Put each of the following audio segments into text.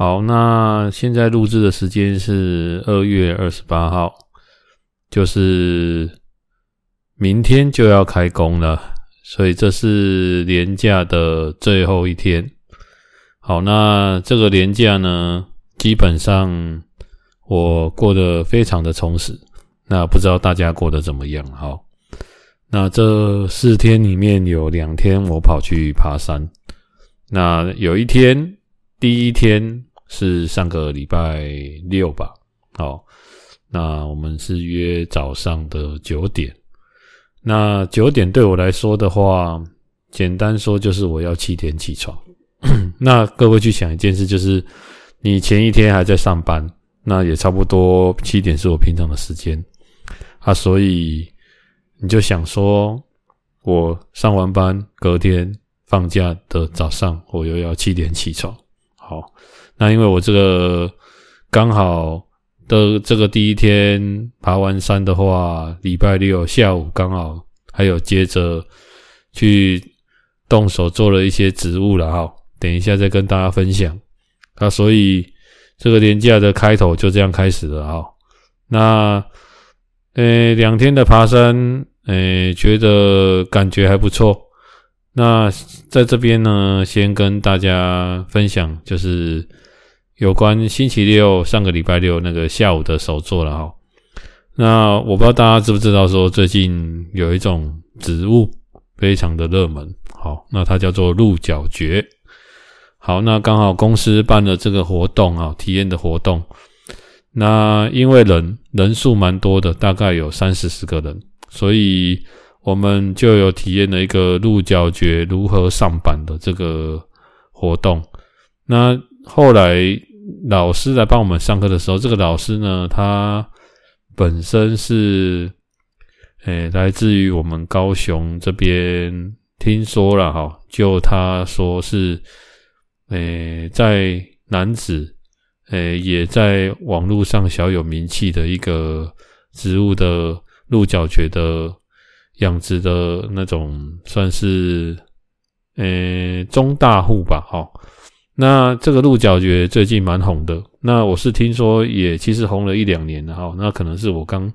好，那现在录制的时间是二月二十八号，就是明天就要开工了，所以这是年假的最后一天。好，那这个年假呢，基本上我过得非常的充实。那不知道大家过得怎么样？好。那这四天里面有两天我跑去爬山，那有一天，第一天是上个礼拜六吧，好，那我们是约早上的九点，那九点对我来说的话，简单说就是我要七点起床。那各位去想一件事，就是你前一天还在上班，那也差不多七点是我平常的时间啊，所以。你就想说，我上完班，隔天放假的早上，我又要七点起床。好，那因为我这个刚好的这个第一天爬完山的话，礼拜六下午刚好还有接着去动手做了一些植物了哈。等一下再跟大家分享。那所以这个连假的开头就这样开始了哈。那呃，两天的爬山。诶，觉得感觉还不错。那在这边呢，先跟大家分享，就是有关星期六上个礼拜六那个下午的手作了哈。那我不知道大家知不知道，说最近有一种植物非常的热门，好，那它叫做鹿角蕨。好，那刚好公司办了这个活动啊，体验的活动。那因为人人数蛮多的，大概有三四十个人。所以我们就有体验了一个鹿角蕨如何上板的这个活动。那后来老师来帮我们上课的时候，这个老师呢，他本身是诶来自于我们高雄这边，听说了哈，就他说是诶在楠梓诶也在网络上小有名气的一个植物的。鹿角蕨的养殖的那种，算是呃、欸、中大户吧，齁。那这个鹿角蕨最近蛮红的，那我是听说也其实红了一两年了哈。那可能是我刚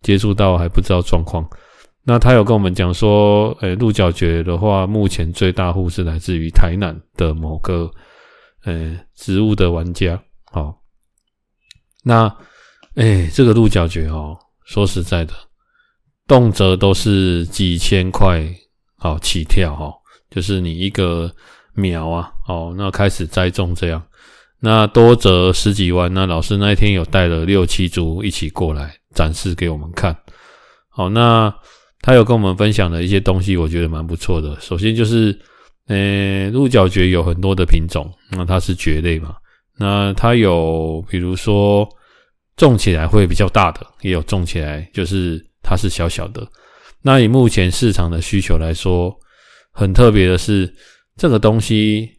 接触到还不知道状况。那他有跟我们讲说，呃、欸，鹿角蕨的话，目前最大户是来自于台南的某个呃、欸、植物的玩家，齁。那诶、欸，这个鹿角蕨哦。说实在的，动辄都是几千块好起跳哈，就是你一个苗啊，哦，那开始栽种这样，那多则十几万。那老师那一天有带了六七株一起过来展示给我们看，好，那他有跟我们分享的一些东西，我觉得蛮不错的。首先就是，呃，鹿角蕨有很多的品种，那它是蕨类嘛，那它有比如说。种起来会比较大的，也有种起来就是它是小小的。那以目前市场的需求来说，很特别的是，这个东西，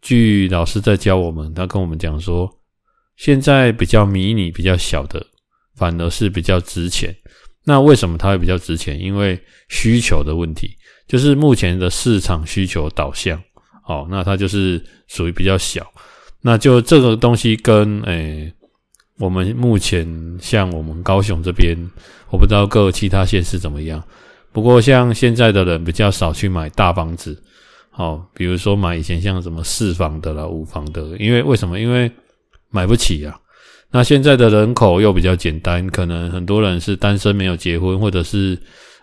据老师在教我们，他跟我们讲说，现在比较迷你、比较小的，反而是比较值钱。那为什么它会比较值钱？因为需求的问题，就是目前的市场需求导向。哦，那它就是属于比较小。那就这个东西跟诶。我们目前像我们高雄这边，我不知道各其他县市怎么样。不过像现在的人比较少去买大房子，哦，比如说买以前像什么四房的啦、五房的，因为为什么？因为买不起啊。那现在的人口又比较简单，可能很多人是单身没有结婚，或者是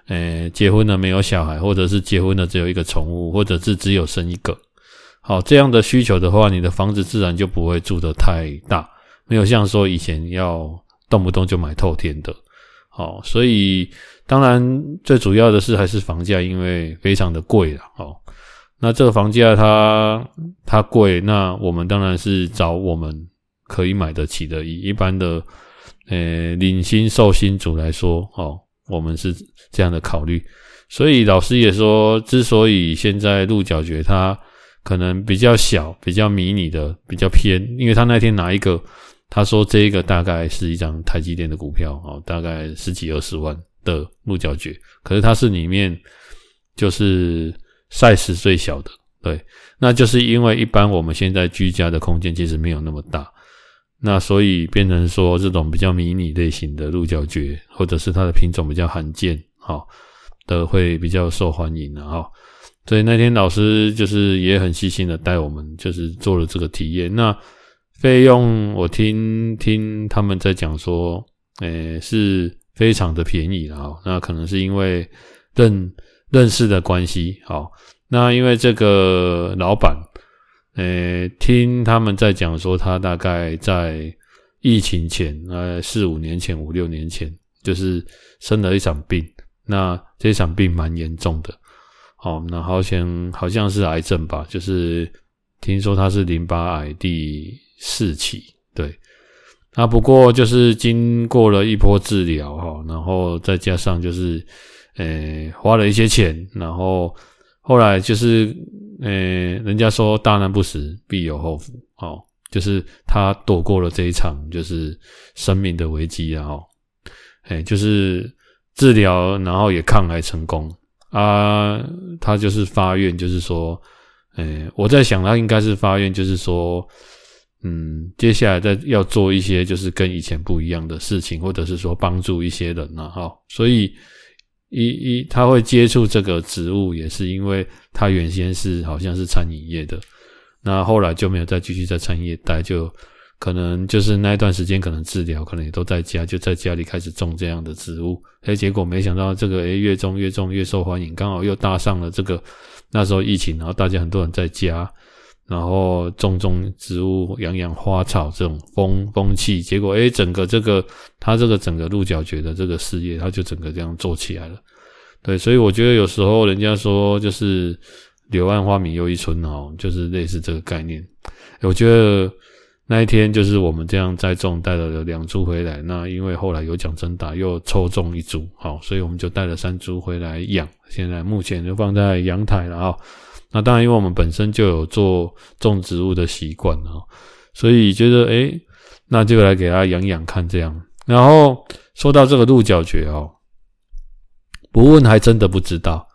呃结婚了没有小孩，或者是结婚了只有一个宠物，或者是只有生一个。好，这样的需求的话，你的房子自然就不会住得太大。没有像说以前要动不动就买透天的，好，所以当然最主要的是还是房价，因为非常的贵了，哦，那这个房价它它贵，那我们当然是找我们可以买得起的。以一般的呃领薪受薪族来说，哦，我们是这样的考虑。所以老师也说，之所以现在鹿角蕨它可能比较小、比较迷你的、比较偏，因为他那天拿一个，他说这一个大概是一张台积电的股票，哦，大概十几二十万的鹿角蕨，可是它是里面就是 size 最小的，对，那就是因为一般我们现在居家的空间其实没有那么大，那所以变成说这种比较迷你类型的鹿角蕨，或者是它的品种比较罕见，好。的会比较受欢迎的哈，所以那天老师就是也很细心的带我们，就是做了这个体验。那费用我听听他们在讲说，诶，是非常的便宜的哈。那可能是因为认认识的关系，好，那因为这个老板，诶，听他们在讲说，他大概在疫情前，呃，四五年前、五六年前，就是生了一场病。那这场病蛮严重的，哦，那好像好像是癌症吧，就是听说他是淋巴癌第四期，对。那不过就是经过了一波治疗哈，然后再加上就是，呃，花了一些钱，然后后来就是，呃，人家说大难不死必有后福，哦，就是他躲过了这一场就是生命的危机啊，哈，哎，就是。治疗，然后也抗癌成功啊！他就是发愿，就是说，诶，我在想，他应该是发愿，就是说，嗯，接下来再要做一些就是跟以前不一样的事情，或者是说帮助一些人呐，哈。所以一一他会接触这个职务，也是因为他原先是好像是餐饮业的，那后来就没有再继续在餐饮业待，就。可能就是那一段时间，可能治疗，可能也都在家，就在家里开始种这样的植物。哎，结果没想到这个哎越种越种越受欢迎，刚好又搭上了这个那时候疫情，然后大家很多人在家，然后种种植物、养养花草这种风风气，结果哎整个这个他这个整个鹿角蕨的这个事业，他就整个这样做起来了。对，所以我觉得有时候人家说就是柳暗花明又一村哦，就是类似这个概念。我觉得。那一天就是我们这样栽种，带了两株回来。那因为后来有奖征答，又抽中一株，好，所以我们就带了三株回来养。现在目前就放在阳台了啊。那当然，因为我们本身就有做种植物的习惯啊，所以觉得诶，那就来给它养养看这样。然后说到这个鹿角蕨哦，不问还真的不知道。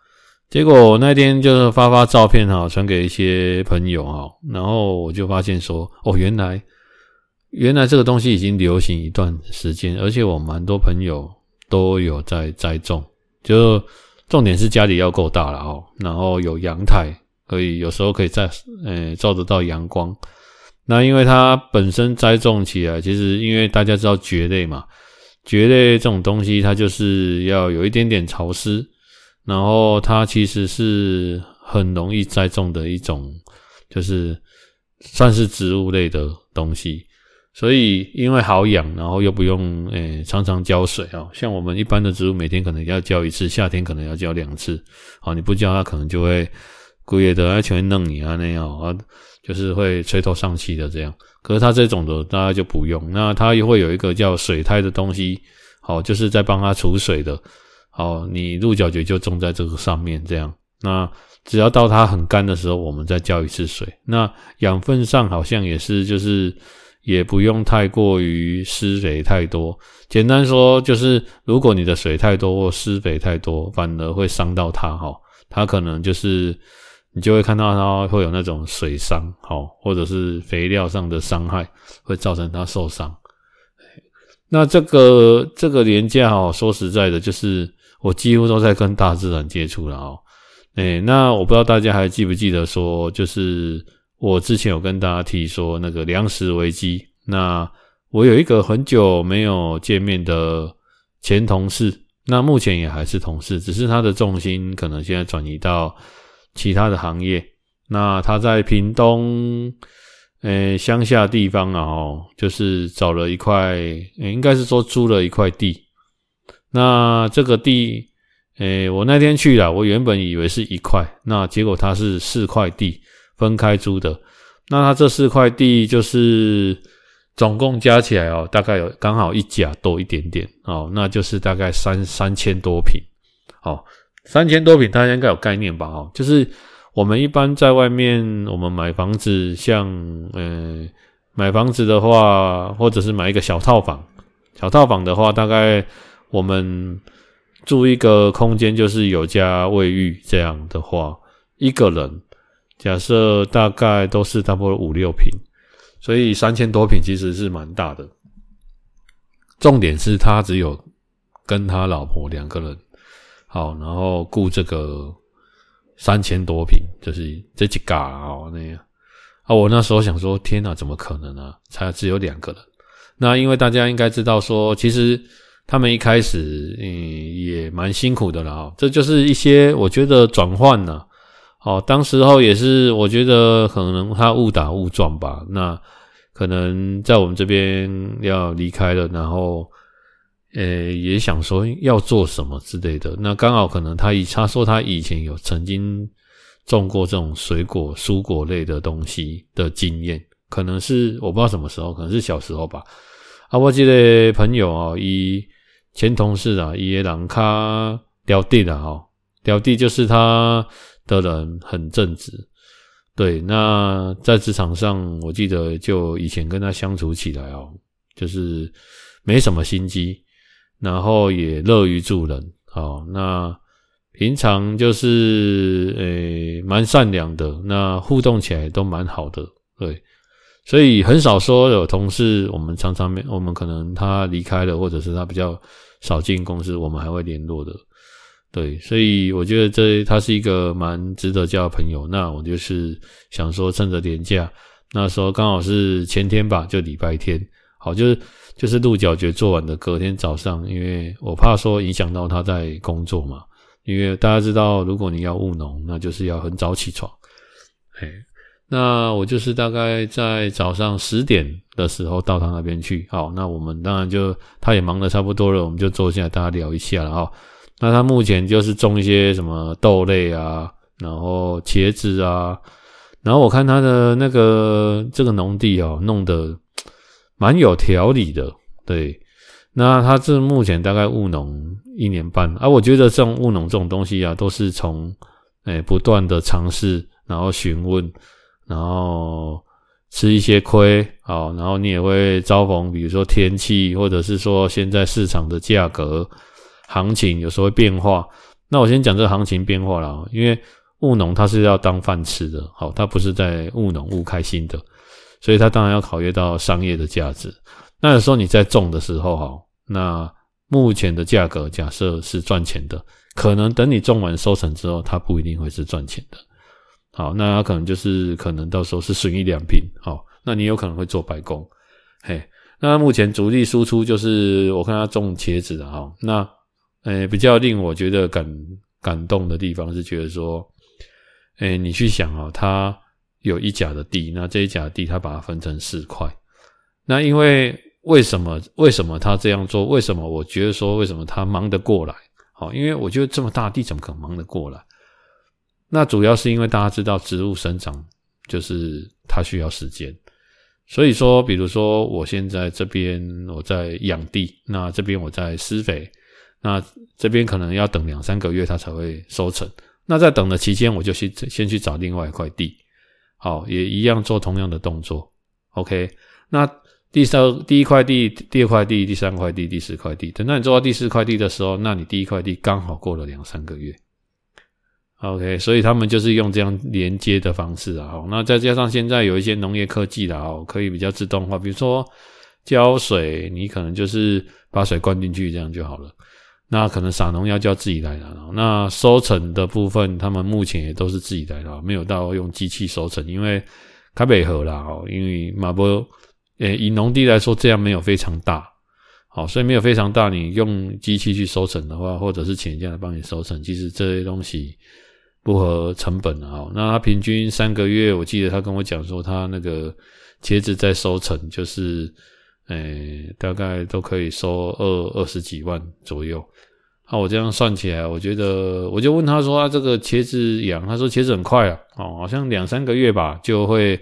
结果那天就是发发照片哈，传给一些朋友哈，然后我就发现说，哦，原来原来这个东西已经流行一段时间，而且我蛮多朋友都有在栽种，就重点是家里要够大了哦，然后有阳台，可以有时候可以在呃照得到阳光。那因为它本身栽种起来，其实因为大家知道蕨类嘛，蕨类这种东西它就是要有一点点潮湿。然后它其实是很容易栽种的一种，就是算是植物类的东西，所以因为好养，然后又不用诶、常常浇水啊，像我们一般的植物每天可能要浇一次，夏天可能要浇两次，好，你不浇它可能就会枯叶的，而且会弄你啊那样啊，就是会垂头丧气的这样。可是它这种的大家就不用，那它也会有一个叫水苔的东西，好，就是在帮它储水的。好，你鹿角蕨就种在这个上面，这样。那只要到它很干的时候，我们再浇一次水。那养分上好像也是，就是也不用太过于施肥太多。简单说，就是如果你的水太多或施肥太多，反而会伤到它。哈，它可能就是你就会看到它会有那种水伤，好，或者是肥料上的伤害，会造成它受伤。那这个这个连假哦，说实在的，就是。我几乎都在跟大自然接触了哦，诶，那我不知道大家还记不记得说，就是我之前有跟大家提说那个粮食危机。那我有一个很久没有见面的前同事，那目前也还是同事，只是他的重心可能现在转移到其他的行业。那他在屏东，诶，乡下地方啊，哦，就是找了一块，应该是说租了一块地。那这个地，诶，我那天去了，我原本以为是一块，那结果它是四块地分开租的。那它这四块地就是总共加起来哦，大概有刚好一甲多一点点哦，那就是大概三三千多坪。哦，三千多平，大家应该有概念吧？哦，就是我们一般在外面，我们买房子，像嗯，买房子的话，或者是买一个小套房，小套房的话，大概我们住一个空间，就是有加卫浴这样的话，一个人假设大概都是差不多五六平，所以三千多平其实是蛮大的。重点是他只有跟他老婆两个人。好，然后雇这个三千多平，就是这几嘎哦那样啊。我那时候想说，天哪，怎么可能呢、才只有两个人。那因为大家应该知道说，其实他们一开始嗯也蛮辛苦的啦。这就是一些我觉得转换呢。哦，当时候也是我觉得可能他误打误撞吧。那可能在我们这边要离开了，然后。呃，也想说要做什么之类的。那刚好可能他以他说他以前有曾经种过这种水果、蔬果类的东西的经验，可能是我不知道什么时候，可能是小时候吧。啊，我记得朋友啊，以前同事啊，伊个人较刁地的哈，刁地就是他的人很正直。对，那在职场上，我记得就以前跟他相处起来哦，就是没什么心机。然后也乐于助人，好，那平常就是诶蛮善良的，那互动起来都蛮好的，对，所以很少说有同事，我们常常，我们可能他离开了，或者是他比较少进公司，我们还会联络的，对，所以我觉得这他是一个蛮值得交的朋友。那我就是想说，趁着年假，那时候刚好是前天吧，就礼拜天，好，就是。就是鹿角蕨做完的隔天早上，因为我怕说影响到他在工作嘛。因为大家知道，如果你要务农，那就是要很早起床。哎，那我就是大概在早上十点的时候到他那边去。好，那我们当然就他也忙得差不多了，我们就坐下来大家聊一下了哈。那他目前就是种一些什么豆类啊，然后茄子啊，然后我看他的那个这个农地哦，弄得。蛮有条理的，对。那他这目前大概务农一年半，啊，我觉得这种务农这种东西啊，都是从诶、不断的尝试，然后询问，然后吃一些亏，好，然后你也会遭逢，比如说天气，或者是说现在市场的价格行情有时候会变化。那我先讲这行情变化了，因为务农它是要当饭吃的，好，它不是在务农务开心的。所以他当然要考虑到商业的价值。那有时候你在种的时候，哈，那目前的价格假设是赚钱的，可能等你种完收成之后，它不一定会是赚钱的。好，那它可能就是可能到时候是损益两平。好，那你有可能会做白工。嘿，那目前主力输出就是我看他种茄子的哈。那诶比较令我觉得感感动的地方是觉得说，诶你去想啊，他。有一甲的地，那这一甲地他把它分成四块。那因为为什么为什么他这样做？为什么我觉得说为什么他忙得过来？好，因为我觉得这么大地怎么可能忙得过来？那主要是因为大家知道植物生长就是它需要时间，所以说，比如说我现在这边我在养地，那这边我在施肥，那这边可能要等两三个月它才会收成。那在等的期间，我就去先去找另外一块地。好，也一样做同样的动作，OK。那第三、第一块地、第二块地、第三块地、第四块地，等到你做到第四块地的时候，那你第一块地刚好过了两三个月，OK。所以他们就是用这样连接的方式啊。那再加上现在有一些农业科技啦，哦，可以比较自动化，比如说浇水，你可能就是把水灌进去这样就好了。那可能撒农药就要自己来了。那收成的部分，他们目前也都是自己来了，没有到用机器收成，因为卡北河啦，哦，因为马波，诶，以农地来说，这样没有非常大，好，所以没有非常大，你用机器去收成的话，或者是请人家来帮你收成，其实这些东西不合成本啊。那他平均三个月，我记得他跟我讲说，他那个茄子在收成就是。诶、大概都可以收二二十几万左右。那我这样算起来，我觉得，我就问他说：“啊，这个茄子养？”他说：“茄子很快啊，哦，好像两三个月吧，就会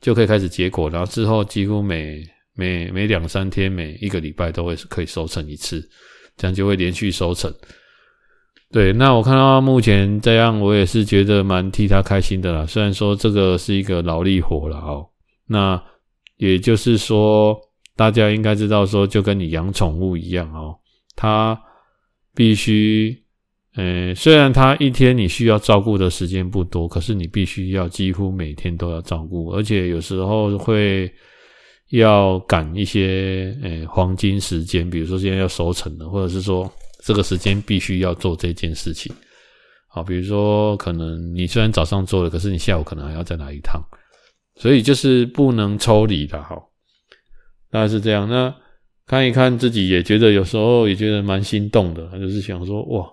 就可以开始结果，然后之后几乎每每每两三天，每一个礼拜都会可以收成一次，这样就会连续收成。对，那我看到目前这样，我也是觉得蛮替他开心的啦。虽然说这个是一个劳力活了哦，那也就是说，大家应该知道说，就跟你养宠物一样哦，它必须，呃，虽然它一天你需要照顾的时间不多，可是你必须要几乎每天都要照顾，而且有时候会要赶一些呃黄金时间，比如说现在要收成了，或者是说。这个时间必须要做这件事情，好，比如说可能你虽然早上做了，可是你下午可能还要再来一趟，所以就是不能抽离的，好，大概是这样。那看一看自己也觉得有时候也觉得蛮心动的，就是想说哇，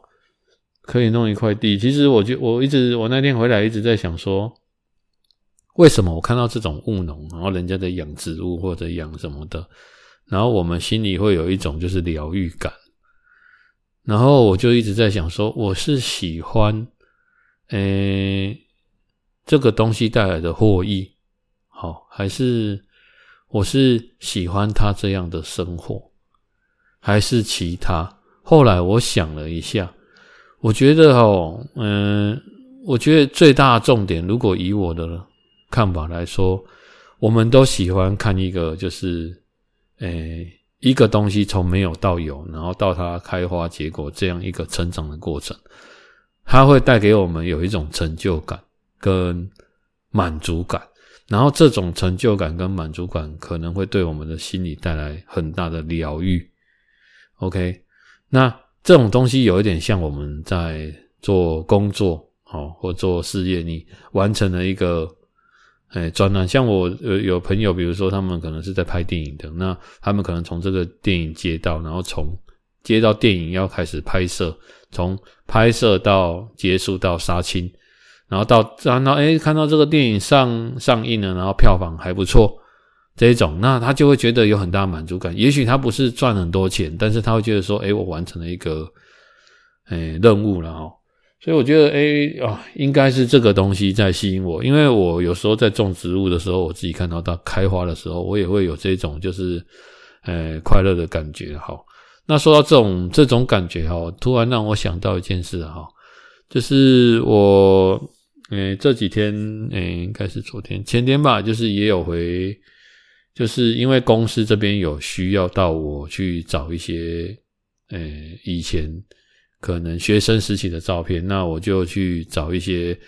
可以弄一块地。其实我就我一直我那天回来一直在想说，为什么我看到这种务农，然后人家在养植物或者养什么的，然后我们心里会有一种就是疗愈感。然后我就一直在想说，我是喜欢，诶，这个东西带来的获益，好，还是我是喜欢他这样的生活，还是其他？后来我想了一下，我觉得哦，嗯，我觉得最大的重点，如果以我的看法来说，我们都喜欢看一个，就是，诶。一个东西从没有到有，然后到它开花结果这样一个成长的过程，它会带给我们有一种成就感跟满足感，然后这种成就感跟满足感可能会对我们的心理带来很大的疗愈。OK，那这种东西有一点像我们在做工作，好，或做事业，你完成了一个。哎，专栏像我有有朋友，比如说他们可能是在拍电影的，那他们可能从这个电影接到，然后从接到电影要开始拍摄，从拍摄到结束到杀青，然后到然后哎看到这个电影上上映了，然后票房还不错，这一种，那他就会觉得有很大满足感。也许他不是赚很多钱，但是他会觉得说，哎，我完成了一个哎任务了哦。所以我觉得，诶啊，应该是这个东西在吸引我，因为我有时候在种植物的时候，我自己看到它开花的时候，我也会有这种就是，呃，快乐的感觉。好，那说到这种这种感觉，哈，突然让我想到一件事，哈，就是我，诶这几天，诶应该是昨天、前天吧，就是也有回，就是因为公司这边有需要到我去找一些，诶以前。可能学生时期的照片，那我就去找一些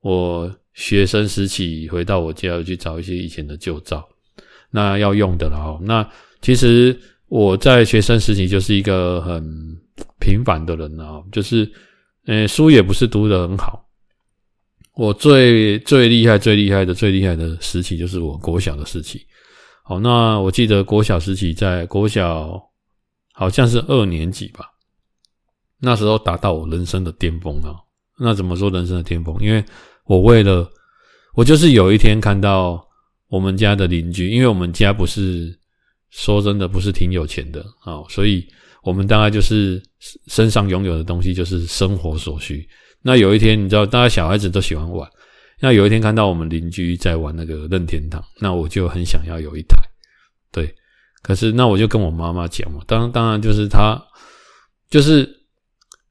我学生时期回到我家去找一些以前的旧照，那要用的了。那其实我在学生时期就是一个很平凡的人啊，就是呃书也不是读得很好。我最最厉害、最厉害的、最厉害的时期就是我国小的时期。好，那我记得国小时期在国小好像是二年级吧。那时候达到我人生的巅峰啊！那怎么说人生的巅峰？因为我为了我就是有一天看到我们家的邻居，因为我们家不是说真的不是挺有钱的啊，所以我们大概就是身上拥有的东西就是生活所需。那有一天你知道，大家小孩子都喜欢玩，那有一天看到我们邻居在玩那个任天堂，那我就很想要有一台。对，可是那我就跟我妈妈讲嘛，当当然就是他就是。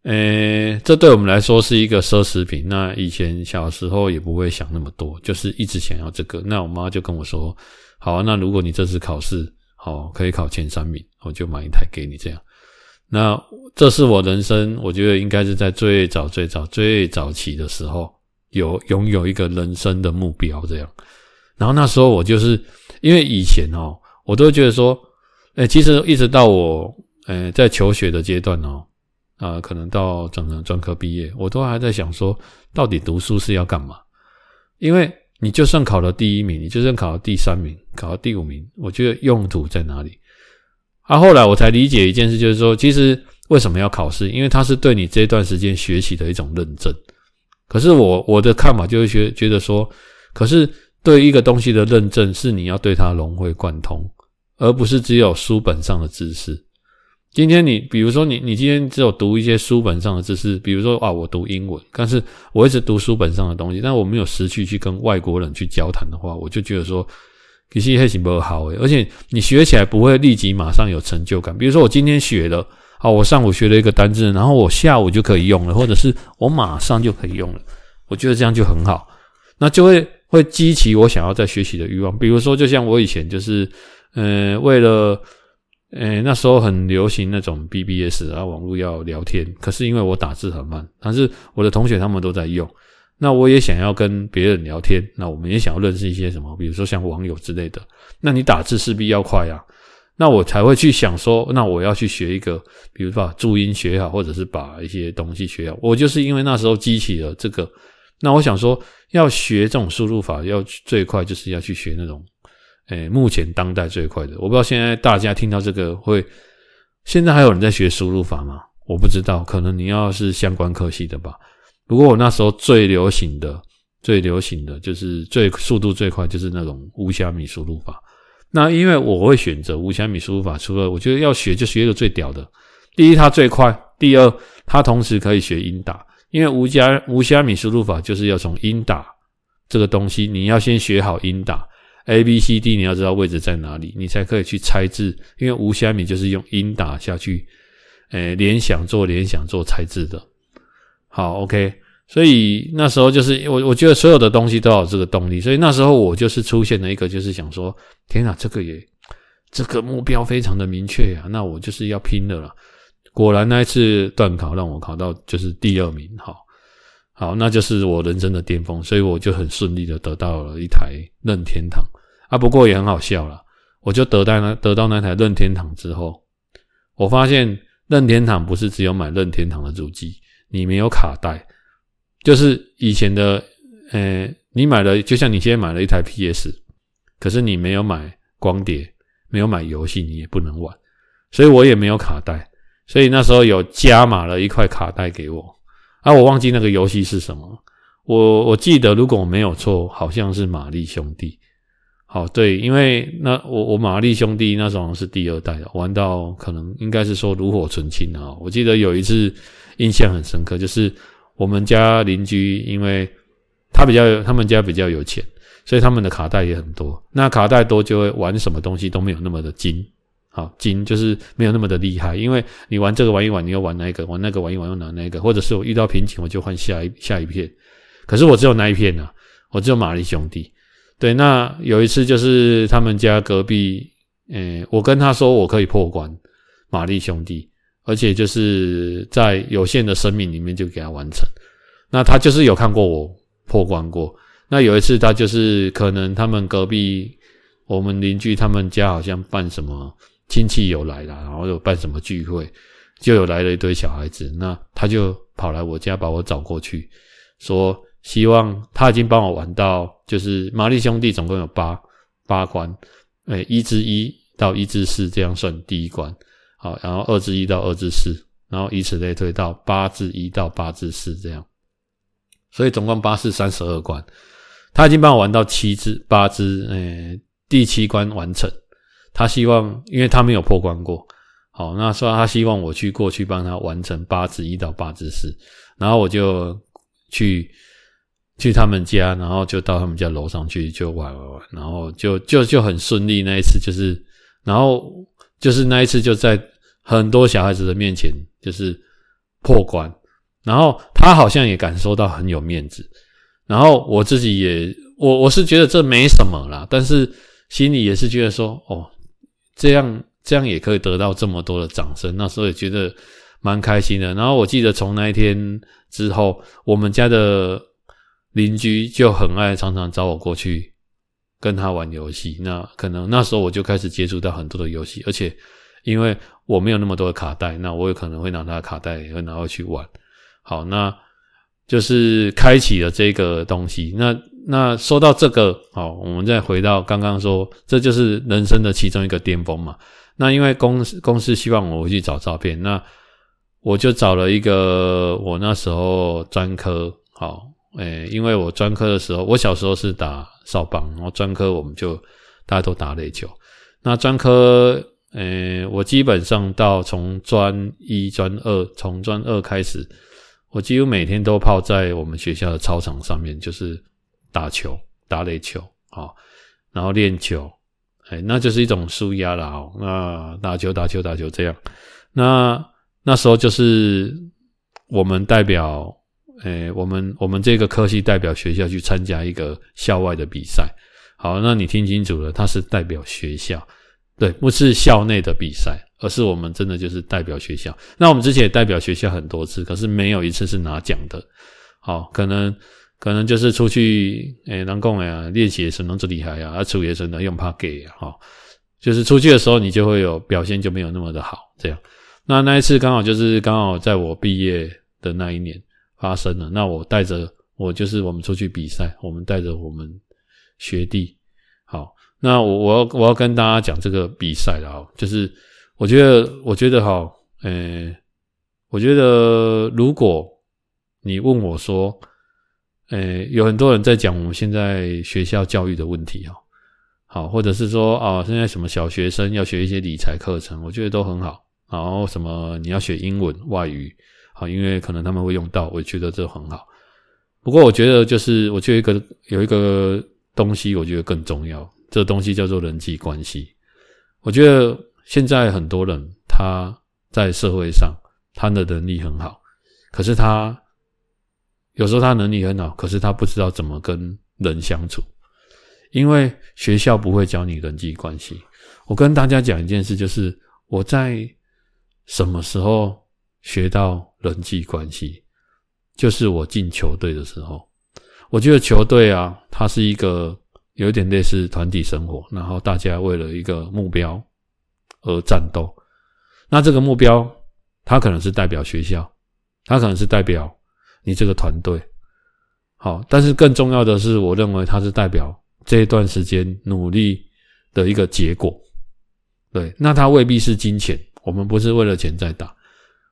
诶，这对我们来说是一个奢侈品。那以前小时候也不会想那么多，就是一直想要这个。那我妈就跟我说：“好啊，那如果你这次考试好可以考前三名，我就买一台给你。”这样，那这是我人生，我觉得应该是在最早、最早、最早期的时候有拥有一个人生的目标。这样，然后那时候我就是因为以前哦，我都觉得说，诶，其实一直到我诶在求学的阶段哦。啊，可能到整个专科毕业，我都还在想说，到底读书是要干嘛？因为你就算考了第一名，你就算考了第三名，考了第五名，我觉得用途在哪里？啊，后来我才理解一件事，就是说，其实为什么要考试？因为它是对你这段时间学习的一种认证。可是我我的看法就会觉觉得说，可是对一个东西的认证，是你要对它融会贯通，而不是只有书本上的知识。今天你比如说你你今天只有读一些书本上的知识，比如说啊，我读英文，但是我一直读书本上的东西，但我没有实去去跟外国人去交谈的话，我就觉得说，其实还是不好诶，而且你学起来不会立即马上有成就感。比如说我今天学了，好，我上午学了一个单字，然后我下午就可以用了，或者是我马上就可以用了，我觉得这样就很好，那就会会激起我想要再学习的欲望。比如说，就像我以前就是，呃，为了，呃，那时候很流行那种 BBS 啊，网络要聊天，可是因为我打字很慢，但是我的同学他们都在用。那我也想要跟别人聊天，那我们也想要认识一些什么，比如说像网友之类的。那你打字势必要快啊，那我才会去想说，那我要去学一个，比如说把注音学好，或者是把一些东西学好。我就是因为那时候激起了这个，那我想说，要学这种输入法，要最快就是要去学那种，诶，目前当代最快的。我不知道现在大家听到这个会，现在还有人在学输入法吗？我不知道，可能你要是相关科系的吧。不过我那时候最流行的、最流行的就是最速度最快，就是那种无虾米输入法。那因为我会选择无虾米输入法，除了我觉得要学就学一个最屌的。第一，它最快；第二，它同时可以学英打。因为无加无虾米输入法就是要从英打这个东西，你要先学好英打 A B C D，你要知道位置在哪里，你才可以去猜字。因为无虾米就是用英打下去，诶，联想做联想做猜字的。好，OK，所以那时候就是我，我觉得所有的东西都有这个动力，所以那时候我就是出现了一个，就是想说，天哪，这个也这个目标非常的明确呀，那我就是要拼的了。果然那一次段考让我考到就是第二名，好，好，那就是我人生的巅峰，所以我就很顺利的得到了一台任天堂啊，不过也很好笑啦，我就得到那得到那台任天堂之后，我发现任天堂不是只有买任天堂的主机。你没有卡带，就是以前的，呃，你买了，就像你现在买了一台 PS，可是你没有买光碟，没有买游戏，你也不能玩，所以我也没有卡带，所以那时候有加码了一块卡带给我，啊，我忘记那个游戏是什么，我我记得如果我没有错，好像是玛丽兄弟，好，对，因为那我我玛丽兄弟那时候是第二代的，玩到可能应该是说炉火纯青啊，我记得有一次。印象很深刻，就是我们家邻居，因为他比较，他们家比较有钱，所以他们的卡带也很多。那卡带多就会玩什么东西都没有那么的精，好精就是没有那么的厉害。因为你玩这个玩一玩，你又玩那个，玩那个玩一玩又拿那个，或者是我遇到瓶颈，我就换下一下一片。可是我只有那一片啊，我只有玛丽兄弟。对，那有一次就是他们家隔壁，诶，我跟他说我可以破关，玛丽兄弟。而且就是在有限的生命里面就给他完成，那他就是有看过我破关过。那有一次他就是可能他们隔壁我们邻居他们家好像办什么亲戚有来了，然后有办什么聚会，就有来了一堆小孩子，那他就跑来我家把我找过去，说希望他已经帮我玩到就是玛丽兄弟总共有八八关，诶，一至一到一至四这样算第一关。好，然后二至一到二至四，然后以此类推到八至一到八至四这样，所以总共八四三十二关，他已经帮我玩到七至八至，诶，第七关完成。他希望，因为他没有破关过，好，那说他希望我去过去帮他完成八至一到八至四，然后我就去去他们家，然后就到他们家楼上去就玩玩玩，然后就就就很顺利。那一次就是，然后就是那一次就在。很多小孩子的面前就是破关，然后他好像也感受到很有面子，然后我自己也我我是觉得这没什么啦，但是心里也是觉得说哦，这样这样也可以得到这么多的掌声，那时候也觉得蛮开心的。然后我记得从那一天之后，我们家的邻居就很爱常常找我过去跟他玩游戏，那可能那时候我就开始接触到很多的游戏，而且。因为我没有那么多的卡带，那我有可能会拿他的卡带，也会拿回去玩。好，那就是开启了这个东西。那那说到这个，好，我们再回到刚刚说，这就是人生的其中一个巅峰嘛。那因为公司公司希望我回去找照片，那我就找了一个我那时候专科。好，诶，因为我专科的时候，我小时候是打少棒，然后专科我们就大家都打垒球。那专科。呃、我基本上到从专一、专二，从专二开始，我几乎每天都泡在我们学校的操场上面，就是打球、打垒球，啊，然后练球，哎，那就是一种舒压了哦。那打球打球打球这样，那那时候就是我们代表，哎，我们我们这个科系代表学校去参加一个校外的比赛。好，那你听清楚了，他是代表学校，对，不是校内的比赛，而是我们真的就是代表学校。那我们之前也代表学校很多次，可是没有一次是拿奖的。好，可能。可能就是出去，诶、欸，能讲呀，练习的时候能这厉害呀，啊，出的时候能用怕给呀，哈，就是出去的时候你就会有表现就没有那么的好，这样。那那一次刚好就是刚好在我毕业的那一年发生了。那我带着我就是我们出去比赛，我们带着我们学弟，那我我要我要跟大家讲这个比赛了啊，就是我觉得我觉得哈，诶、欸，我觉得如果你问我说。诶，有很多人在讲我们现在学校教育的问题哦，好，或者是说啊，现在什么小学生要学一些理财课程，我觉得都很好。然后什么你要学英文外语，好，因为可能他们会用到，我觉得这很好。不过我觉得就是，我觉得一个有一个东西，我觉得更重要，这东西叫做人际关系。我觉得现在很多人他在社会上他的能力很好，可是他。有时候他能力很好，可是他不知道怎么跟人相处，因为学校不会教你人际关系。我跟大家讲一件事，就是我在什么时候学到人际关系，就是我进球队的时候。我觉得球队啊，它是一个有点类似团体生活，然后大家为了一个目标而战斗。那这个目标，它可能是代表学校，它可能是代表。你这个团队，好，但是更重要的是，我认为它是代表这一段时间努力的一个结果。对，那它未必是金钱，我们不是为了钱在打，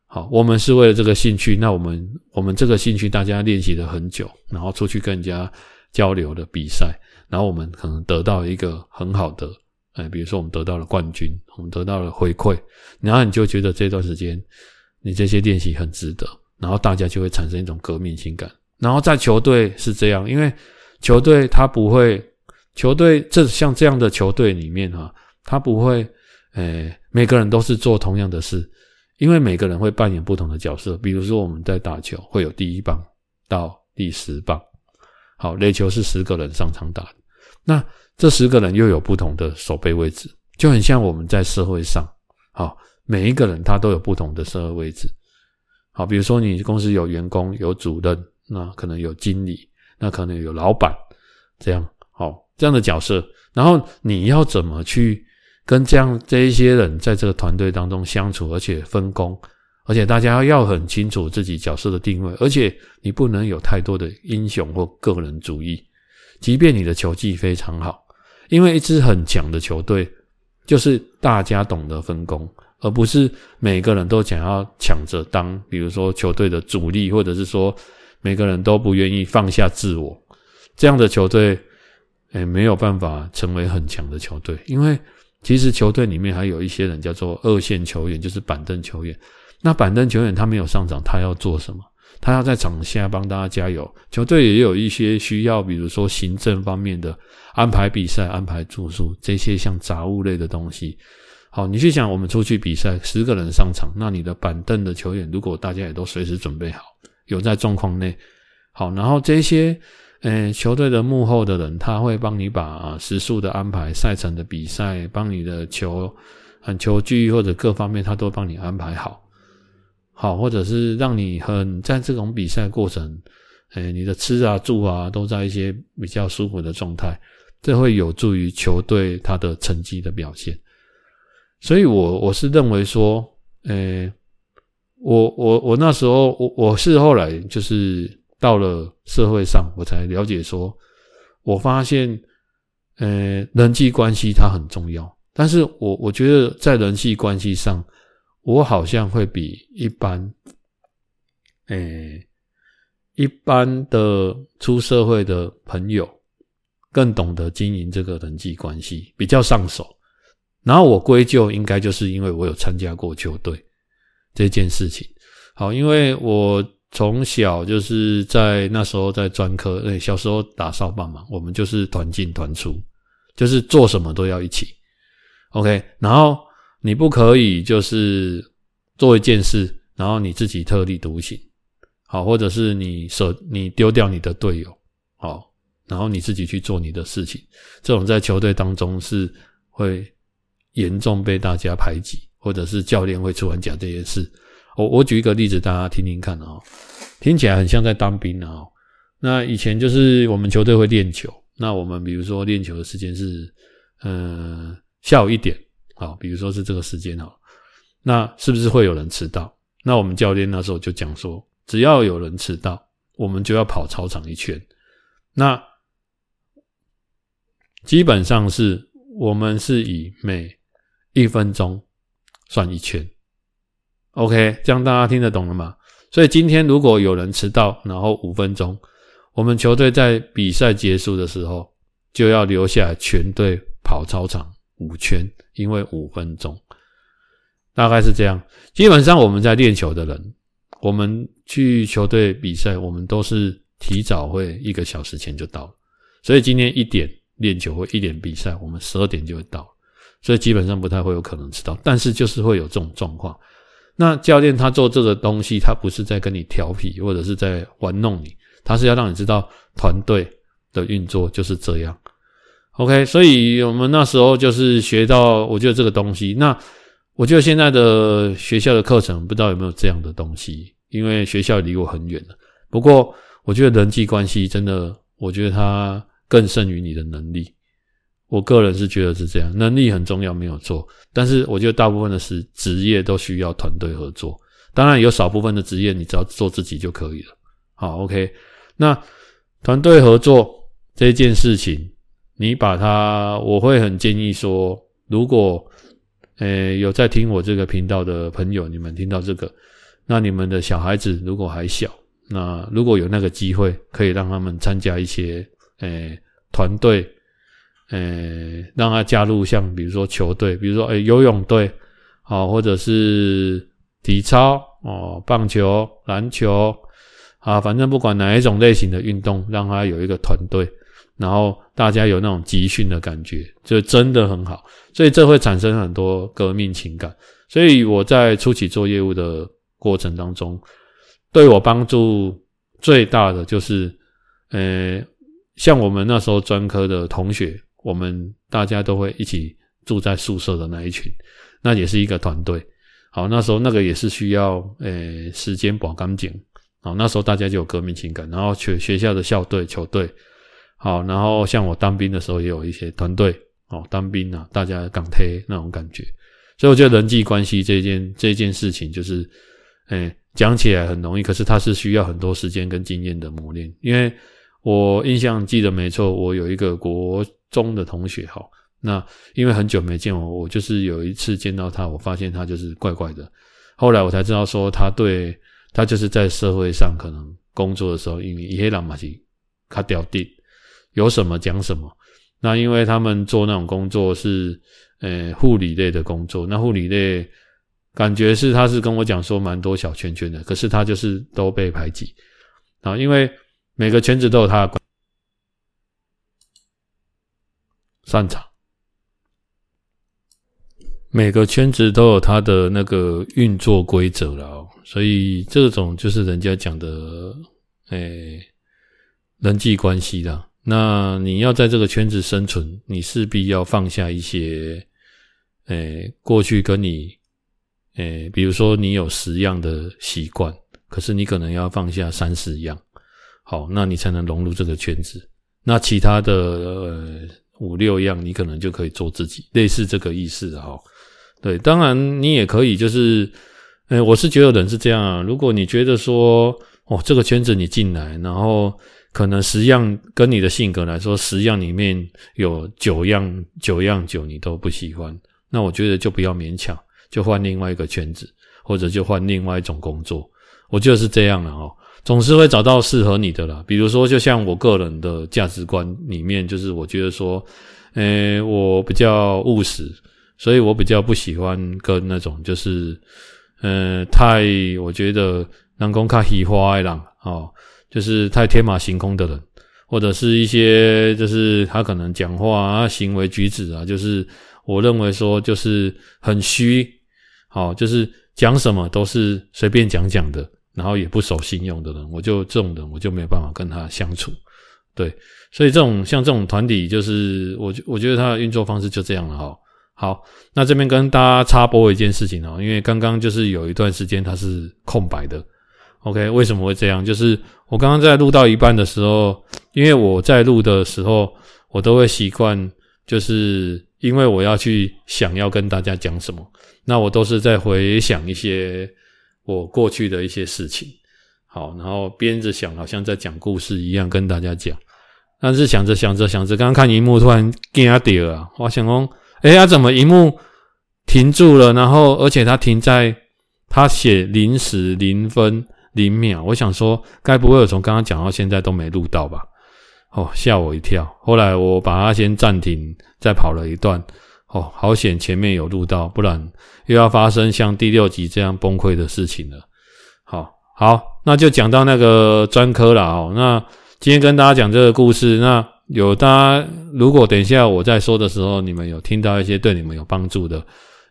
好，我们是为了这个兴趣。那我们我们这个兴趣，大家练习了很久，然后出去跟人家交流的比赛，然后我们可能得到一个很好的，哎，比如说我们得到了冠军，我们得到了回馈，然后你就觉得这段时间你这些练习很值得。然后大家就会产生一种革命情感。然后在球队是这样，因为球队他不会，球队这像这样的球队里面哈，他不会，诶，每个人都是做同样的事，因为每个人会扮演不同的角色。比如说我们在打球，会有第一棒到第十棒，好，垒球是十个人上场打，那这十个人又有不同的守备位置，就很像我们在社会上，好，每一个人他都有不同的社会位置。好，比如说你公司有员工、有主任，那可能有经理，那可能有老板，这样好这样的角色。然后你要怎么去跟这样这一些人在这个团队当中相处，而且分工，而且大家要很清楚自己角色的定位，而且你不能有太多的英雄或个人主义。即便你的球技非常好，因为一支很强的球队就是大家懂得分工。而不是每个人都想要抢着当，比如说球队的主力，或者是说每个人都不愿意放下自我，这样的球队，诶，没有办法成为很强的球队。因为其实球队里面还有一些人叫做二线球员，就是板凳球员。那板凳球员他没有上场，他要做什么？他要在场下帮大家加油。球队也有一些需要，比如说行政方面的安排比赛、安排住宿这些像杂物类的东西。好，你去想，我们出去比赛，十个人上场，那你的板凳的球员，如果大家也都随时准备好，有在状况内，好，然后这些，呃，球队的幕后的人，他会帮你把啊时数的安排、赛程的比赛，帮你的球，很球具或者各方面，他都帮你安排好，好，或者是让你很在这种比赛过程，呃，你的吃啊、住啊，都在一些比较舒服的状态，这会有助于球队他的成绩的表现。所以我，我是认为说，呃、我我我那时候，我我是后来就是到了社会上，我才了解说，我发现，呃、人际关系它很重要。但是我我觉得在人际关系上，我好像会比一般，诶、一般的出社会的朋友更懂得经营这个人际关系，比较上手。然后我归咎应该就是因为我有参加过球队这件事情。好，因为我从小就是在那时候在专科，对，小时候打少棒嘛，我们就是团进团出，就是做什么都要一起。OK，然后你不可以就是做一件事，然后你自己特立独行，好，或者是你舍你丢掉你的队友，好，然后你自己去做你的事情，这种在球队当中是会严重被大家排挤，或者是教练会突然讲这些事。我我举一个例子，大家听听看啊，听起来很像在当兵啊。那以前就是我们球队会练球，那我们比如说练球的时间是，嗯。下午一点，好，比如说是这个时间哦，那是不是会有人迟到？那我们教练那时候就讲说，只要有人迟到，我们就要跑操场一圈。那基本上是我们是以每一分钟算一圈。OK，这样大家听得懂了吗？所以今天如果有人迟到，然后五分钟，我们球队在比赛结束的时候就要留下全队跑操场。五圈，因为五分钟，大概是这样。基本上我们在练球的人，我们去球队比赛，我们都是提早会一个小时前就到了。所以今天一点练球或一点比赛，我们十二点就会到。所以基本上不太会有可能迟到，但是就是会有这种状况。那教练他做这个东西，他不是在跟你调皮，或者是在玩弄你，他是要让你知道团队的运作就是这样。OK，所以我们那时候就是学到，我觉得这个东西。那我觉得现在的学校的课程不知道有没有这样的东西，因为学校离我很远了。不过我觉得人际关系真的，我觉得它更胜于你的能力。我个人是觉得是这样，能力很重要，没有错。但是我觉得大部分的是职业都需要团队合作。当然有少部分的职业，你只要做自己就可以了。好，OK，那团队合作这件事情。你把它，我会很建议说，如果，诶，有在听我这个频道的朋友，你们听到这个，那你们的小孩子如果还小，那如果有那个机会，可以让他们参加一些，诶，团队，诶，让他加入像比如说球队，比如说诶，游泳队，好，或者是体操哦，棒球、篮球，啊，反正不管哪一种类型的运动，让他有一个团队。然后大家有那种集训的感觉，就真的很好，所以这会产生很多革命情感。所以我在初期做业务的过程当中，对我帮助最大的就是，呃，像我们那时候专科的同学，我们大家都会一起住在宿舍的那一群，那也是一个团队。好，那时候那个也是需要，呃，时间保干净。好，那时候大家就有革命情感，然后学学校的校队、球队。好，然后像我当兵的时候，也有一些团队哦，当兵啊，大家港推那种感觉，所以我觉得人际关系这件这件事情，就是，诶，讲起来很容易，可是它是需要很多时间跟经验的磨练。因为我印象记得没错，我有一个国中的同学，好，那因为很久没见我，我就是有一次见到他，我发现他就是怪怪的。后来我才知道说，他对他就是在社会上可能工作的时候，因为一黑人嘛是他掉地。有什么讲什么，那因为他们做那种工作是，呃，护理类的工作，那护理类感觉是他是跟我讲说蛮多小圈圈的，可是他就是都被排挤。啊，因为每个圈子都有他的擅长，每个圈子都有他的那个运作规则了，所以这种就是人家讲的，诶，人际关系啦。那你要在这个圈子生存，你势必要放下一些，诶、过去跟你，诶、比如说你有十样的习惯，可是你可能要放下三十样，好，那你才能融入这个圈子。那其他的呃五六样，你可能就可以做自己，类似这个意思哈。对，当然你也可以就是，诶、我是觉得人是这样啊。如果你觉得说，哦，这个圈子你进来，然后。可能十样跟你的性格来说，十样里面有九样九样九你都不喜欢，那我觉得就不要勉强，就换另外一个圈子，或者就换另外一种工作。我觉得是这样的哦，总是会找到适合你的啦。比如说，就像我个人的价值观里面，就是我觉得说，诶，我比较务实，所以我比较不喜欢跟那种就是，嗯，太我觉得人讲较虚华的人哦。就是太天马行空的人，或者是一些就是他可能讲话啊、行为举止啊，就是我认为说就是很虚，好，就是讲什么都是随便讲讲的，然后也不守信用的人，我就这种人我就没有办法跟他相处。对，所以这种像这种团体，就是我我觉得他的运作方式就这样了哈。好，那这边跟大家插播一件事情哦，因为刚刚就是有一段时间它是空白的。OK，为什么会这样？就是我刚刚在录到一半的时候，因为我在录的时候，我都会习惯，就是因为我要去想要跟大家讲什么，那我都是在回想一些我过去的一些事情。好，然后边着想，好像在讲故事一样跟大家讲。但是想着想着想着，刚刚看萤幕突然惊掉啊！我想说，哎呀，怎么萤幕停住了？然后而且它停在它写零时零分。零秒，我想说，该不会有从刚刚讲到现在都没录到吧？哦，吓我一跳。后来我把它先暂停，再跑了一段。哦，好险前面有录到，不然又要发生像第六集这样崩溃的事情了。好，好，那就讲到那个专科了哦。那今天跟大家讲这个故事，那有大家如果等一下我在说的时候，你们有听到一些对你们有帮助的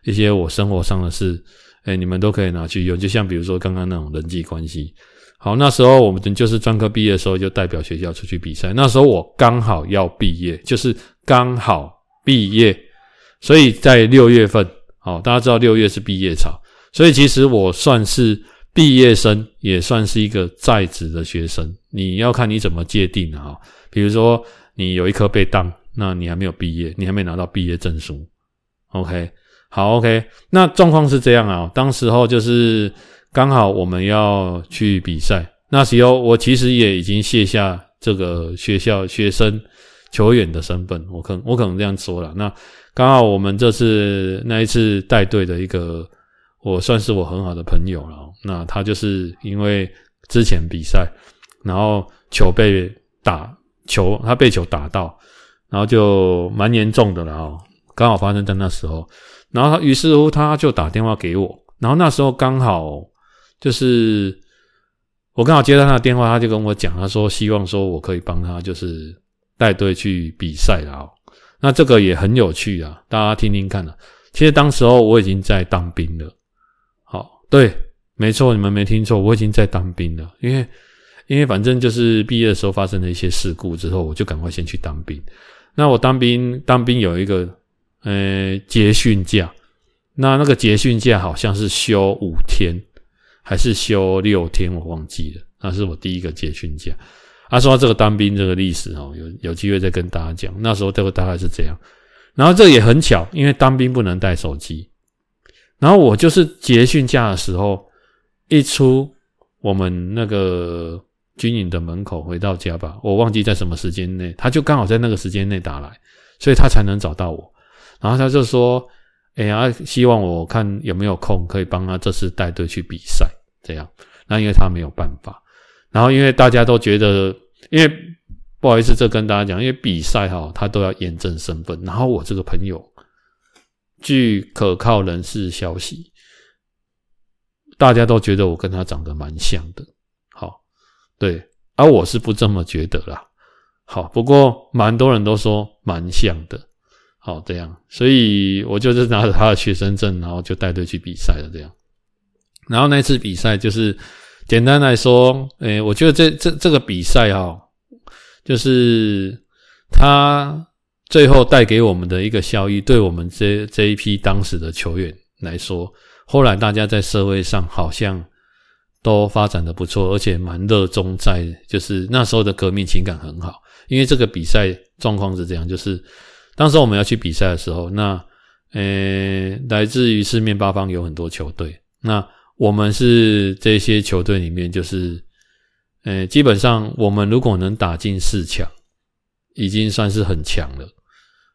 一些我生活上的事。哎，你们都可以拿去用，就像比如说刚刚那种人际关系。好，那时候我们就是专科毕业的时候，就代表学校出去比赛。那时候我刚好要毕业，就是刚好毕业，所以在六月份，好，大家知道六月是毕业潮，所以其实我算是毕业生，也算是一个在职的学生。你要看你怎么界定啊？比如说你有一科被当，那你还没有毕业，你还没拿到毕业证书，OK。好，OK，那状况是这样啊。当时候就是刚好我们要去比赛，那时候我其实也已经卸下这个学校学生球员的身份，我可我可能这样说了。那刚好我们这次那一次带队的一个，我算是我很好的朋友了。那他就是因为之前比赛，然后球被打球，他被球打到，然后就蛮严重的了啊。刚好发生在那时候。然后他于是乎他就打电话给我，然后那时候刚好就是我刚好接到他的电话，他就跟我讲，他说希望说我可以帮他就是带队去比赛了。那这个也很有趣啊，大家听听看啊。其实当时候我已经在当兵了，好，对，没错，你们没听错，我已经在当兵了。因为因为反正就是毕业的时候发生了一些事故之后，我就赶快先去当兵。那我当兵当兵有一个。呃，结训假，那那个结训假好像是休五天，还是休六天，我忘记了。那是我第一个结训假。啊，说到这个当兵这个历史哦，有有机会再跟大家讲。那时候这个大概是这样。然后这也很巧，因为当兵不能带手机。然后我就是结训假的时候，一出我们那个军营的门口回到家吧，我忘记在什么时间内，他就刚好在那个时间内打来，所以他才能找到我。然后他就说：“哎呀，希望我看有没有空可以帮他这次带队去比赛，这样。那因为他没有办法，然后因为大家都觉得，因为不好意思，这跟大家讲，因为比赛哈，他都要验证身份。然后我这个朋友，据可靠人士消息，大家都觉得我跟他长得蛮像的。好，对，而我是不这么觉得啦。好，不过蛮多人都说蛮像的。”好，这样，所以我就是拿着他的学生证，然后就带队去比赛了。这样，然后那次比赛就是简单来说，诶，我觉得这这这个比赛哈，就是他最后带给我们的一个效益，对我们这这一批当时的球员来说，后来大家在社会上好像都发展得不错，而且蛮热衷在，就是那时候的革命情感很好。因为这个比赛状况是这样，就是。当时我们要去比赛的时候，那呃，来自于四面八方有很多球队。那我们是这些球队里面，就是呃，基本上我们如果能打进四强，已经算是很强了。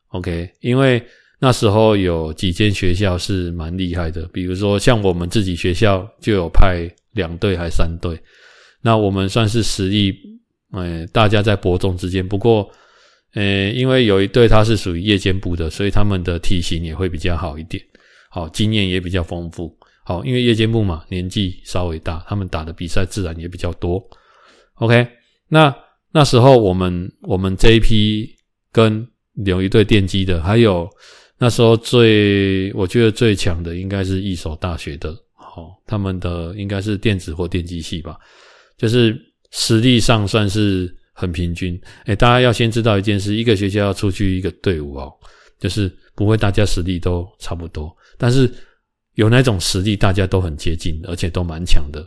OK，因为那时候有几间学校是蛮厉害的，比如说像我们自己学校就有派两队还三队，那我们算是实力，呃，大家在伯仲之间。不过。呃，因为有一队他是属于夜间部的，所以他们的体型也会比较好一点，好，经验也比较丰富。好，因为夜间部嘛，年纪稍微大，他们打的比赛自然也比较多。OK，那那时候我们我们这一批跟有一队电机的，还有那时候最我觉得最强的应该是一所大学的，哦，他们的应该是电子或电机系吧，就是实力上算是很平均。诶，大家要先知道一件事，一个学校要出去一个队伍哦，就是不会大家实力都差不多，但是有那种实力大家都很接近，而且都蛮强的。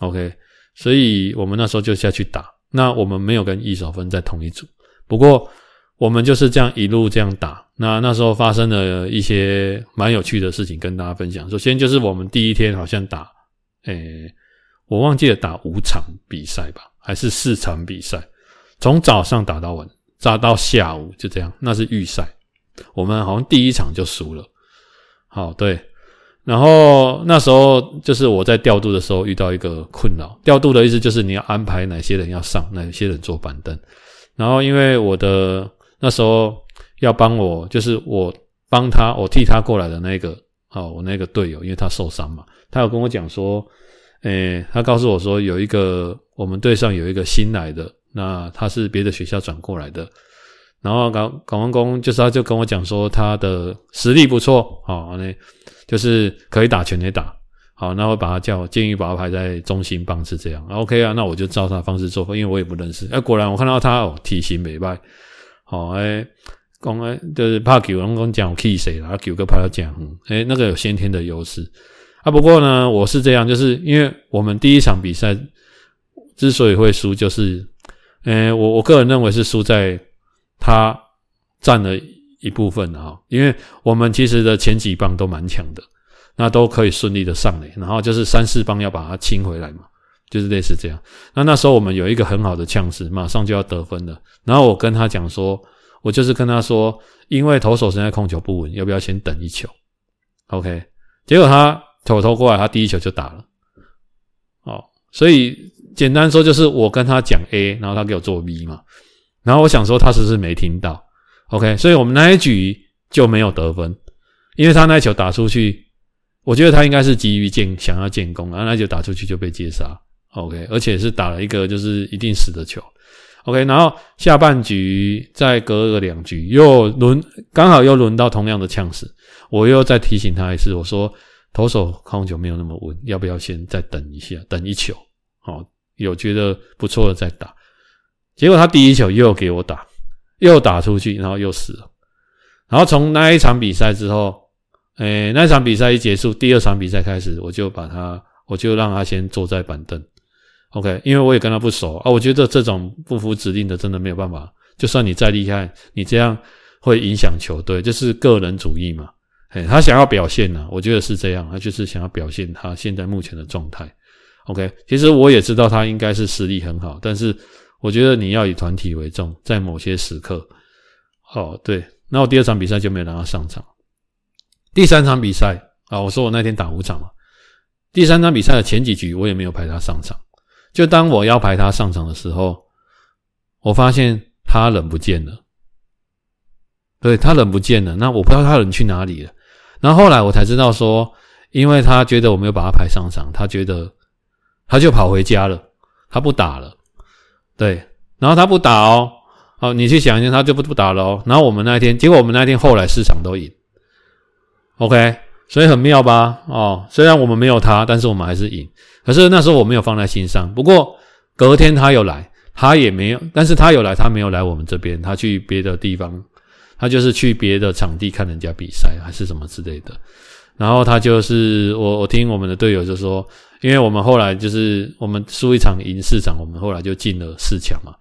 OK，所以我们那时候就下去打，那我们没有跟易守分在同一组，不过。我们就是这样一路这样打，那那时候发生了一些蛮有趣的事情跟大家分享。首先就是我们第一天好像打，诶、我忘记了打五场比赛吧，还是四场比赛，从早上打到晚，打到下午就这样，那是预赛。我们好像第一场就输了。好，对，然后那时候就是我在调度的时候遇到一个困扰，调度的意思就是你要安排哪些人要上，哪些人坐板凳，然后因为我的。那时候要帮我，就是我帮他，我替他过来的那个，哦，我那个队友，因为他受伤嘛，他有跟我讲说，诶，他告诉我说，有一个我们队上有一个新来的，那他是别的学校转过来的，然后港港湾工就是他就跟我讲说，他的实力不错，好，那就是可以打全垒打，好，那我把他叫，建议把他排在中心棒是这样，OK 啊，那我就照他的方式做，因为我也不认识，哎，果然我看到他哦，体型美败。好诶，讲诶，就是怕球，人讲讲气势啦，球个怕要讲，诶，那个有先天的优势啊。不过呢，我是这样，就是因为我们第一场比赛之所以会输，就是，诶，我我个人认为是输在他占了一部分的哈，因为我们其实的前几棒都蛮强的，那都可以顺利的上垒，然后就是三四棒要把它清回来嘛。就是类似这样。那那时候我们有一个很好的呛势，马上就要得分了。然后我跟他讲说，我就是跟他说，因为投手现在控球不稳，要不要先等一球？OK。结果他投投过来，他第一球就打了。哦，所以简单说就是我跟他讲 A，然后他给我做 B 嘛。然后我想说他是不是没听到？OK。所以我们那一局就没有得分，因为他那一球打出去，我觉得他应该是急于建想要建功，然后那球打出去就被接杀。OK，而且是打了一个就是一定死的球。OK，然后下半局再隔个两局又轮，刚好又轮到同样的呛死，我又再提醒他一次，我说投手控球没有那么稳，要不要先再等一下，等一球？好，有觉得不错的再打。结果他第一球又给我打，又打出去，然后又死了。然后从那一场比赛之后，诶，那一场比赛一结束，第二场比赛开始，我就把他，我就让他先坐在板凳。OK，因为我也跟他不熟啊，我觉得这种不服指令的真的没有办法。就算你再厉害，你这样会影响球队，就是个人主义嘛。嘿，他想要表现呢，我觉得是这样，他就是想要表现他现在目前的状态。OK，其实我也知道他应该是实力很好，但是我觉得你要以团体为重，在某些时刻。哦，对，那我第二场比赛就没有让他上场。第三场比赛啊，我说我那天打五场嘛，第三场比赛的前几局我也没有排他上场。就当我要排他上场的时候，我发现他人不见了。对，他人不见了，那我不知道他人去哪里了。然后后来我才知道说，因为他觉得我没有把他排上场，他觉得他就跑回家了，他不打了。对，然后他不打哦，好，你去想一下，他就不不打了哦。然后我们那一天，结果我们那一天后来市场都赢。OK。所以很妙吧？哦，虽然我们没有他，但是我们还是赢。可是那时候我没有放在心上。不过隔天他有来，他也没有，但是他有来，他没有来我们这边，他去别的地方，他就是去别的场地看人家比赛，还是什么之类的。然后他就是我，我听我们的队友就说，因为我们后来就是我们输一场赢四场，我们后来就进了四强嘛。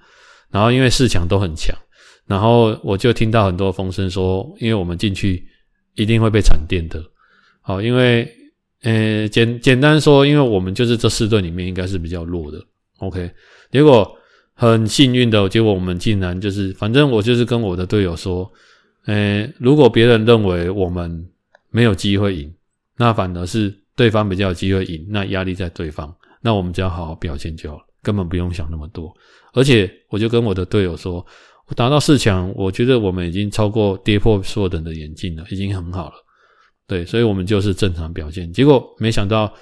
然后因为四强都很强，然后我就听到很多风声说，因为我们进去一定会被惨电的。好，因为，呃，简简单说，因为我们就是这四队里面应该是比较弱的，OK。结果很幸运的，结果我们竟然就是，反正我就是跟我的队友说，呃，如果别人认为我们没有机会赢，那反而是对方比较有机会赢，那压力在对方，那我们只要好好表现就好了，根本不用想那么多。而且我就跟我的队友说，我打到四强，我觉得我们已经超过跌破所有人的眼镜了，已经很好了。对，所以我们就是正常表现。结果没想到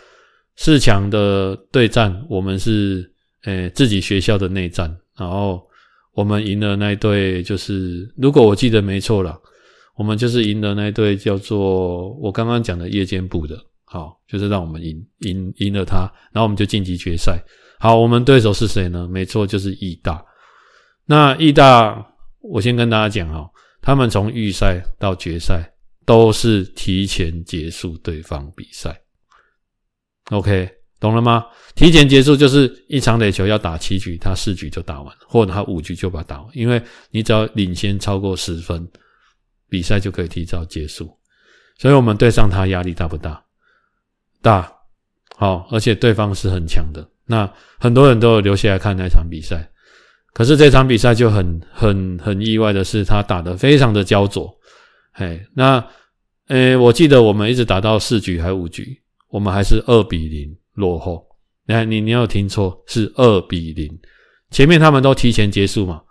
四强的对战，我们是诶、自己学校的内战，然后我们赢了那队。就是如果我记得没错了，我们就是赢了那队叫做我刚刚讲的夜间部的，好，就是让我们赢赢赢了他，然后我们就晋级决赛。好，我们对手是谁呢？没错，就是义大。那义大，我先跟大家讲哈，他们从预赛到决赛都是提前结束对方比赛。OK，懂了吗？提前结束就是一场垒球要打七局，他四局就打完，或者他五局就把它打完，因为你只要领先超过十分，比赛就可以提早结束。所以我们对上他压力大不大？大。好，而且对方是很强的。那很多人都有留下来看那场比赛，可是这场比赛就很很很意外的是，他打得非常的焦灼。嘿，那诶，我记得我们一直打到四局还五局，我们还是二比零落后。你看，你你有听错，是二比零。前面他们都提前结束嘛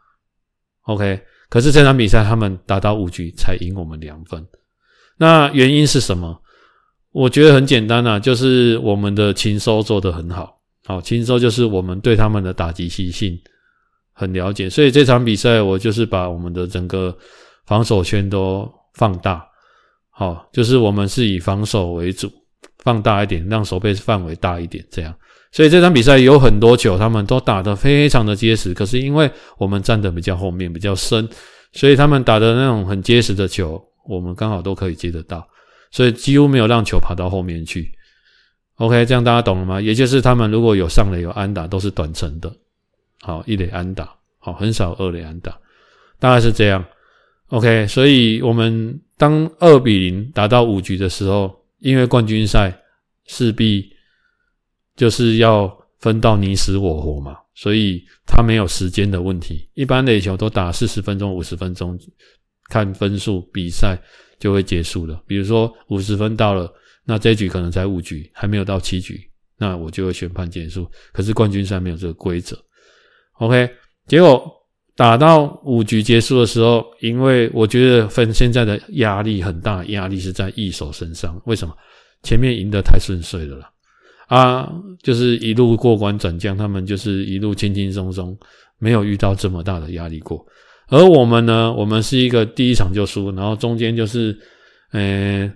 ？OK，可是这场比赛他们打到五局才赢我们两分。那原因是什么？我觉得很简单啊，就是我们的勤收做得很好。好，勤收就是我们对他们的打击习性很了解，所以这场比赛我就是把我们的整个防守圈都放大，好，就是我们是以防守为主，放大一点，让守备范围大一点，这样。所以这场比赛有很多球，他们都打得非常的结实，可是因为我们站得比较后面，比较深，所以他们打的那种很结实的球，我们刚好都可以接得到，所以几乎没有让球跑到后面去。OK，这样大家懂了吗？也就是他们如果有上垒有安打，都是短程的，好，一垒安打，好，很少二垒安打，大概是这样。OK，所以我们当二比零打到五局的时候，因为冠军赛势必就是要分到你死我活嘛，所以他没有时间的问题。一般垒球都打四十分钟、五十分钟，看分数比赛就会结束了。比如说五十分到了。那这局可能才五局，还没有到七局，那我就会宣判结束。可是冠军赛没有这个规则，OK？结果打到五局结束的时候，因为我觉得分现在的压力很大，压力是在义手身上。为什么？前面赢得太顺遂了，啊，就是一路过关斩将，他们就是一路轻轻松松，没有遇到这么大的压力过。而我们呢，我们是一个第一场就输，然后中间就是，呃。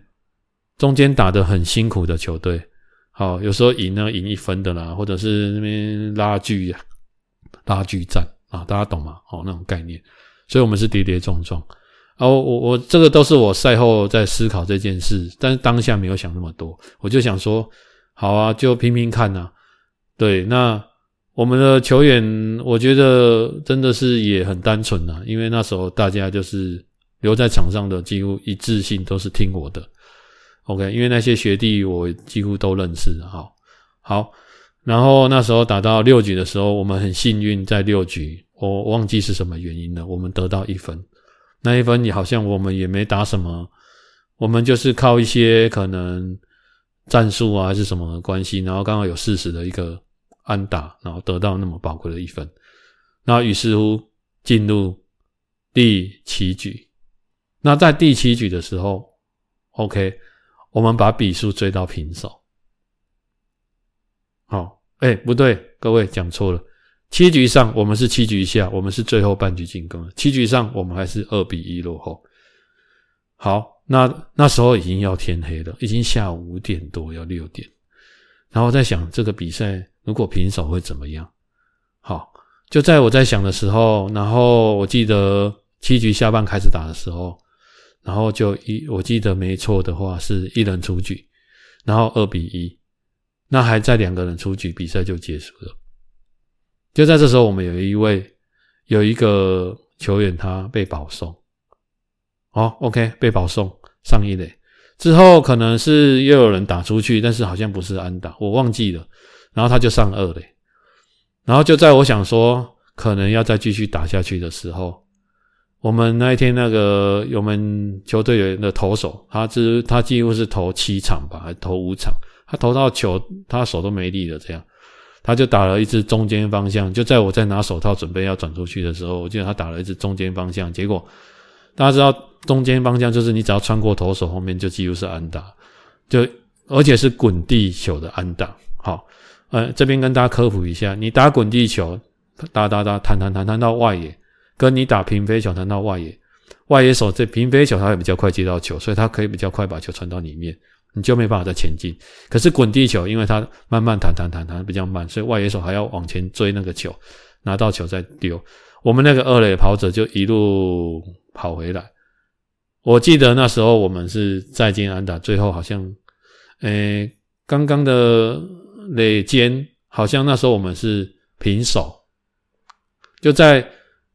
中间打得很辛苦的球队，好，有时候赢呢赢一分的啦，或者是那边拉锯呀，拉锯战啊，大家懂吗？哦，那种概念，所以我们是跌跌撞撞。哦，我我这个都是我赛后在思考这件事，但是当下没有想那么多，我就想说，好啊，就拼拼看呐。对，那我们的球员，我觉得真的是也很单纯呐，因为那时候大家就是留在场上的，几乎一致性都是听我的。OK，因为那些学弟我几乎都认识，好，好，然后那时候打到六局的时候，我们很幸运，在六局，我忘记是什么原因了，我们得到一分，那一分也好像我们也没打什么，我们就是靠一些可能战术啊还是什么的关系，然后刚好有事实的一个安打，然后得到那么宝贵的一分，那于是乎进入第七局，那在第七局的时候，OK。我们把比数追到平手。好，哎，不对，各位讲错了。七局上我们是七局下，我们是最后半局进攻。七局上我们还是二比一落后。好，那那时候已经要天黑了，已经下午五点多要六点。然后在想这个比赛如果平手会怎么样？好，就在我在想的时候，然后我记得七局下半开始打的时候。然后就一，我记得没错的话是一人出局，然后二比一，那还在两个人出局，比赛就结束了。就在这时候，我们有一位有一个球员他被保送，哦，OK，被保送上一垒之后，可能是又有人打出去，但是好像不是安打，我忘记了。然后他就上二垒，然后就在我想说可能要再继续打下去的时候。我们那一天那个我们球队员的投手，他只他几乎是投七场吧，还投五场，他投到球他手都没力了，这样他就打了一支中间方向，就在我在拿手套准备要转出去的时候，我记得他打了一支中间方向，结果大家知道中间方向就是你只要穿过投手后面就几乎是安打，就而且是滚地球的安打。好，呃，这边跟大家科普一下，你打滚地球，打打打弹弹弹弹到外野。跟你打平飞球弹到外野，外野手这平飞球，它会比较快接到球，所以它可以比较快把球传到里面，你就没办法再前进。可是滚地球，因为它慢慢弹弹弹弹比较慢，所以外野手还要往前追那个球，拿到球再丢。我们那个二垒跑者就一路跑回来。我记得那时候我们是再见安打，最后好像，诶，刚刚的垒间好像那时候我们是平手，就在。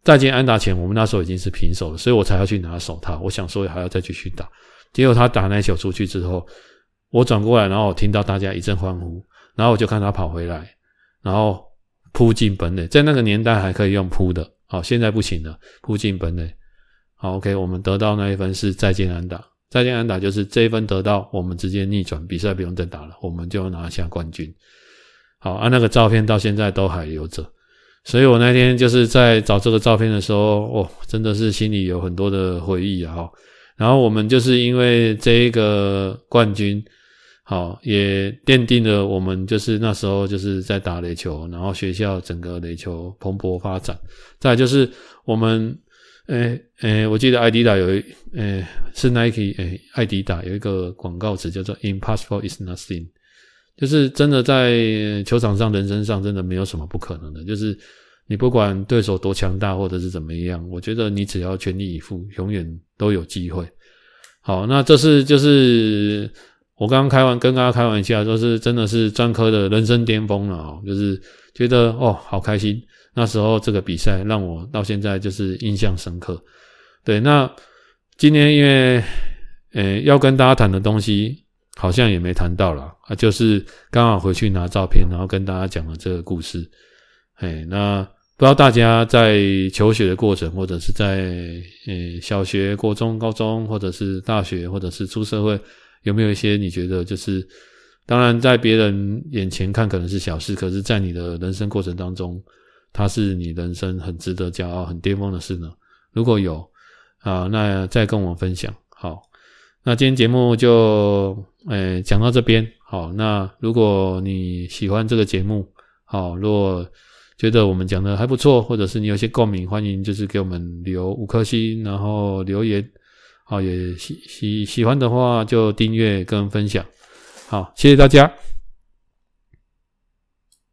再见安打前，我们那时候已经是平手了，所以我才要去拿手套。我想说还要再继续打，结果他打那球出去之后，我转过来，然后我听到大家一阵欢呼，然后我就看他跑回来，然后扑进本垒。在那个年代还可以用扑的，好，现在不行了，扑进本垒。好，OK，我们得到那一分是再见安打，再见安打就是这一分得到，我们直接逆转，比赛不用再打了，我们就拿下冠军。好，啊，那个照片到现在都还留着。所以我那天就是在找这个照片的时候，哦，真的是心里有很多的回忆啊！然后我们就是因为这一个冠军，好，也奠定了我们就是那时候就是在打垒球，然后学校整个垒球蓬勃发展。再来就是我们，诶诶，我记得艾迪达有一，诶，是 Nike，诶，艾迪达有一个广告词叫做 “Impossible is nothing”。就是真的在球场上、人生上，真的没有什么不可能的。就是你不管对手多强大，或者是怎么样，我觉得你只要全力以赴，永远都有机会。好，那这是就是我刚刚开完跟大家开玩笑，说是真的是专科的人生巅峰了哦，就是觉得哦，好开心。那时候这个比赛让我到现在就是印象深刻。对，那今天因为呃要跟大家谈的东西。好像也没谈到了，啊，就是刚好回去拿照片，然后跟大家讲了这个故事。哎，那不知道大家在求学的过程，或者是在呃小学、国中、高中，或者是大学，或者是出社会，有没有一些你觉得就是，当然在别人眼前看可能是小事，可是在你的人生过程当中，它是你人生很值得骄傲、很巅峰的事呢？如果有啊，那再跟我分享。好，那今天节目就。诶，讲到这边，好，那如果你喜欢这个节目，好，如果觉得我们讲的还不错，或者是你有些共鸣，欢迎就是给我们留五颗星，然后留言，好，也喜喜喜欢的话就订阅跟分享，好，谢谢大家。